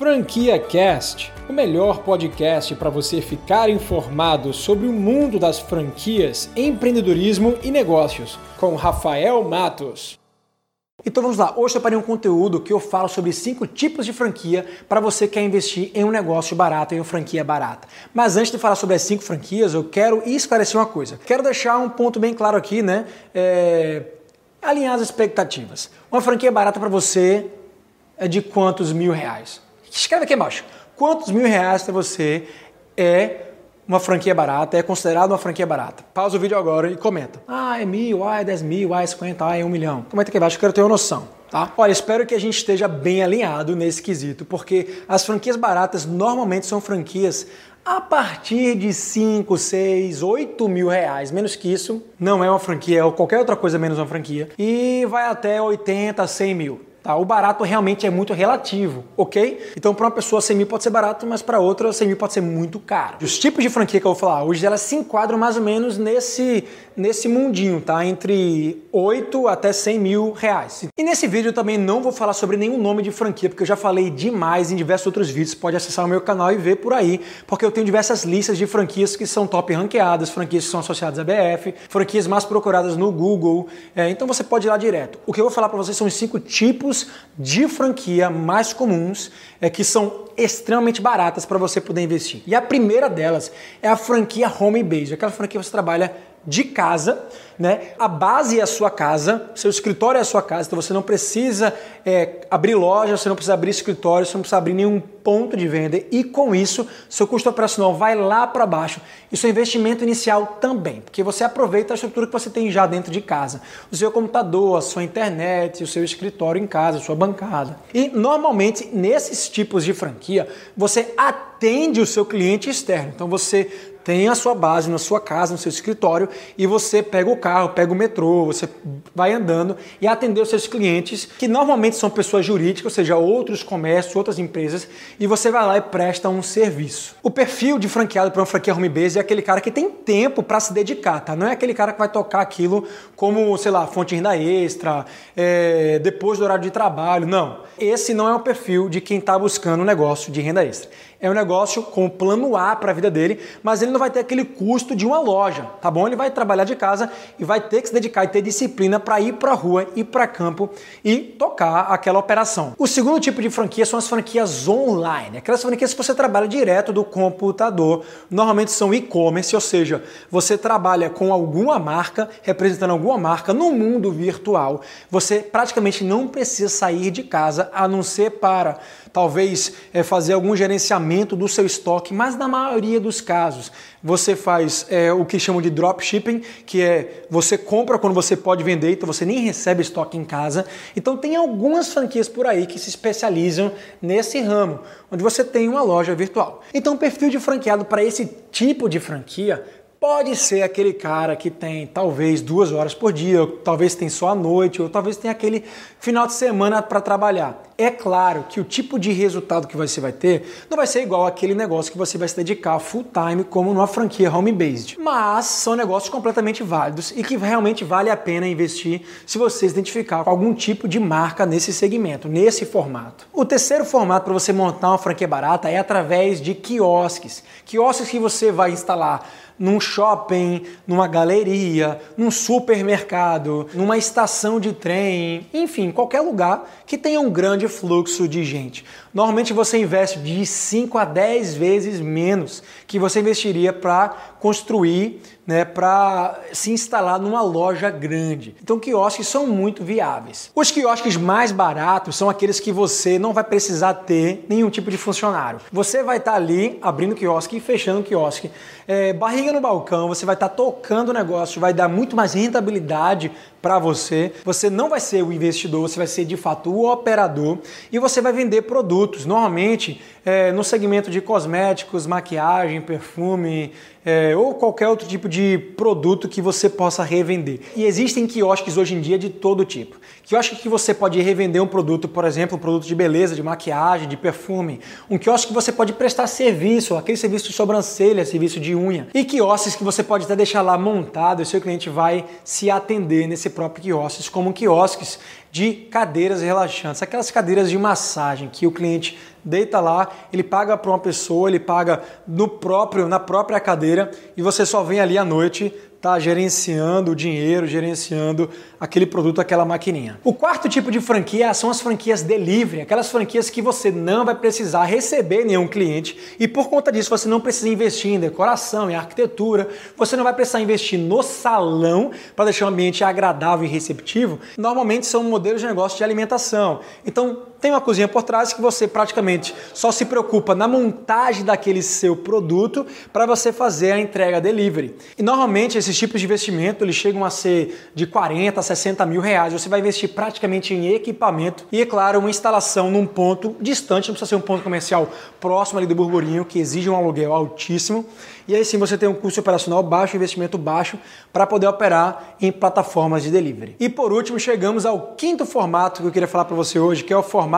Franquia Cast, o melhor podcast para você ficar informado sobre o mundo das franquias, empreendedorismo e negócios, com Rafael Matos. Então vamos lá, hoje eu separei um conteúdo que eu falo sobre cinco tipos de franquia para você que quer investir em um negócio barato, em uma franquia barata. Mas antes de falar sobre as cinco franquias, eu quero esclarecer uma coisa. Quero deixar um ponto bem claro aqui, né? É... Alinhar as expectativas. Uma franquia barata para você é de quantos mil reais? Escreve aqui embaixo. Quantos mil reais para você é uma franquia barata, é considerado uma franquia barata? Pausa o vídeo agora e comenta. Ah, é mil, ah, é dez mil, ah, é cinquenta, ah, é um milhão. Comenta aqui embaixo, eu quero ter uma noção. Tá? Olha, espero que a gente esteja bem alinhado nesse quesito, porque as franquias baratas normalmente são franquias a partir de 5, 6, 8 mil reais. Menos que isso, não é uma franquia, ou qualquer outra coisa menos uma franquia. E vai até 80, 100 mil. Tá? O barato realmente é muito relativo, ok? Então, para uma pessoa, 100 mil pode ser barato, mas para outra, 100 mil pode ser muito caro. Os tipos de franquia que eu vou falar hoje, elas se enquadram mais ou menos nesse, nesse mundinho, tá? Entre 8 até 100 mil reais. E nesse vídeo eu também não vou falar sobre nenhum nome de franquia, porque eu já falei demais em diversos outros vídeos. Pode acessar o meu canal e ver por aí, porque eu tenho diversas listas de franquias que são top ranqueadas, franquias que são associadas à BF, franquias mais procuradas no Google. É, então você pode ir lá direto. O que eu vou falar para vocês são os cinco tipos de franquia mais comuns é, que são extremamente baratas para você poder investir. E a primeira delas é a franquia home base, aquela franquia que você trabalha de casa, né? A base é a sua casa, seu escritório é a sua casa, então você não precisa é, abrir loja, você não precisa abrir escritório, você não precisa abrir nenhum ponto de venda e com isso seu custo operacional vai lá para baixo e seu investimento inicial também, porque você aproveita a estrutura que você tem já dentro de casa, o seu computador, a sua internet, o seu escritório em casa, a sua bancada. E normalmente nesses tipos de franquia você atende o seu cliente externo, então você tem a sua base na sua casa, no seu escritório, e você pega o carro, pega o metrô, você vai andando e atender os seus clientes, que normalmente são pessoas jurídicas, ou seja, outros comércios, outras empresas, e você vai lá e presta um serviço. O perfil de franqueado para uma franquia home base é aquele cara que tem tempo para se dedicar, tá? Não é aquele cara que vai tocar aquilo como, sei lá, fonte de renda extra, é, depois do horário de trabalho. Não. Esse não é o perfil de quem está buscando um negócio de renda extra é um negócio com plano A para a vida dele, mas ele não vai ter aquele custo de uma loja, tá bom? Ele vai trabalhar de casa e vai ter que se dedicar e ter disciplina para ir para a rua, ir para campo e tocar aquela operação. O segundo tipo de franquia são as franquias online, aquelas franquias que você trabalha direto do computador. Normalmente são e-commerce, ou seja, você trabalha com alguma marca, representando alguma marca no mundo virtual. Você praticamente não precisa sair de casa a não ser para talvez é, fazer algum gerenciamento do seu estoque, mas na maioria dos casos você faz é, o que chamam de dropshipping, que é você compra quando você pode vender, então você nem recebe estoque em casa. Então tem algumas franquias por aí que se especializam nesse ramo, onde você tem uma loja virtual. Então o perfil de franqueado para esse tipo de franquia Pode ser aquele cara que tem talvez duas horas por dia, ou talvez tem só a noite, ou talvez tenha aquele final de semana para trabalhar. É claro que o tipo de resultado que você vai ter não vai ser igual aquele negócio que você vai se dedicar full time como numa franquia home-based. Mas são negócios completamente válidos e que realmente vale a pena investir se você se identificar com algum tipo de marca nesse segmento, nesse formato. O terceiro formato para você montar uma franquia barata é através de quiosques. Quiosques que você vai instalar num shopping, numa galeria, num supermercado, numa estação de trem, enfim, qualquer lugar que tenha um grande fluxo de gente. Normalmente você investe de 5 a 10 vezes menos que você investiria para construir, né, para se instalar numa loja grande. Então quiosques são muito viáveis. Os quiosques mais baratos são aqueles que você não vai precisar ter nenhum tipo de funcionário. Você vai estar tá ali abrindo quiosque e fechando quiosque, é, barriga no balcão, você vai estar tá tocando o negócio, vai dar muito mais rentabilidade para você. Você não vai ser o investidor, você vai ser de fato o operador e você vai vender produtos. Normalmente, é, no segmento de cosméticos, maquiagem, perfume é, ou qualquer outro tipo de produto que você possa revender. E existem quiosques hoje em dia de todo tipo. Quiosque que você pode revender um produto, por exemplo, um produto de beleza, de maquiagem, de perfume. Um quiosque que você pode prestar serviço, aquele serviço de sobrancelha, serviço de unha. E quiosques que você pode até deixar lá montado e seu cliente vai se atender nesse próprio quiosque, como quiosques de cadeiras relaxantes, aquelas cadeiras de massagem que o cliente deita lá, ele paga para uma pessoa, ele paga no próprio, na própria cadeira e você só vem ali à noite tá gerenciando o dinheiro, gerenciando aquele produto, aquela maquininha. O quarto tipo de franquia são as franquias delivery, aquelas franquias que você não vai precisar receber nenhum cliente e por conta disso você não precisa investir em decoração, em arquitetura, você não vai precisar investir no salão para deixar o ambiente agradável e receptivo. Normalmente são modelos de negócio de alimentação. Então tem uma cozinha por trás que você praticamente só se preocupa na montagem daquele seu produto para você fazer a entrega delivery. E normalmente esses tipos de investimento eles chegam a ser de 40 a 60 mil reais. Você vai investir praticamente em equipamento e, é claro, uma instalação num ponto distante, não precisa ser um ponto comercial próximo ali do burburinho, que exige um aluguel altíssimo. E aí sim você tem um custo operacional baixo, investimento baixo, para poder operar em plataformas de delivery. E por último, chegamos ao quinto formato que eu queria falar para você hoje, que é o formato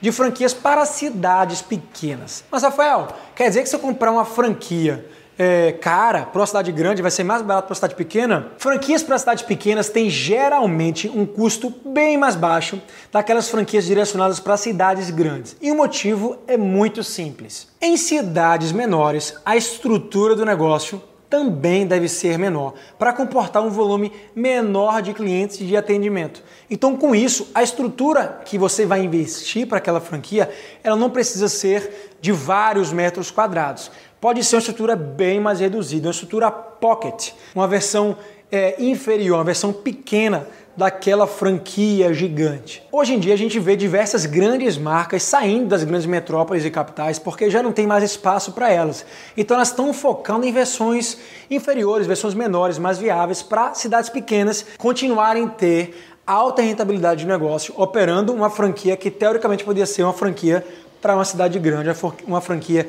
de franquias para cidades pequenas. Mas, Rafael, quer dizer que se eu comprar uma franquia é, cara para uma cidade grande vai ser mais barato para uma cidade pequena? Franquias para cidades pequenas têm geralmente um custo bem mais baixo daquelas franquias direcionadas para cidades grandes. E o motivo é muito simples. Em cidades menores, a estrutura do negócio também deve ser menor, para comportar um volume menor de clientes de atendimento. Então, com isso, a estrutura que você vai investir para aquela franquia, ela não precisa ser de vários metros quadrados pode ser uma estrutura bem mais reduzida, uma estrutura pocket, uma versão é, inferior, uma versão pequena daquela franquia gigante. Hoje em dia a gente vê diversas grandes marcas saindo das grandes metrópoles e capitais porque já não tem mais espaço para elas. Então elas estão focando em versões inferiores, versões menores, mais viáveis para cidades pequenas continuarem a ter alta rentabilidade de negócio, operando uma franquia que teoricamente poderia ser uma franquia para uma cidade grande, uma franquia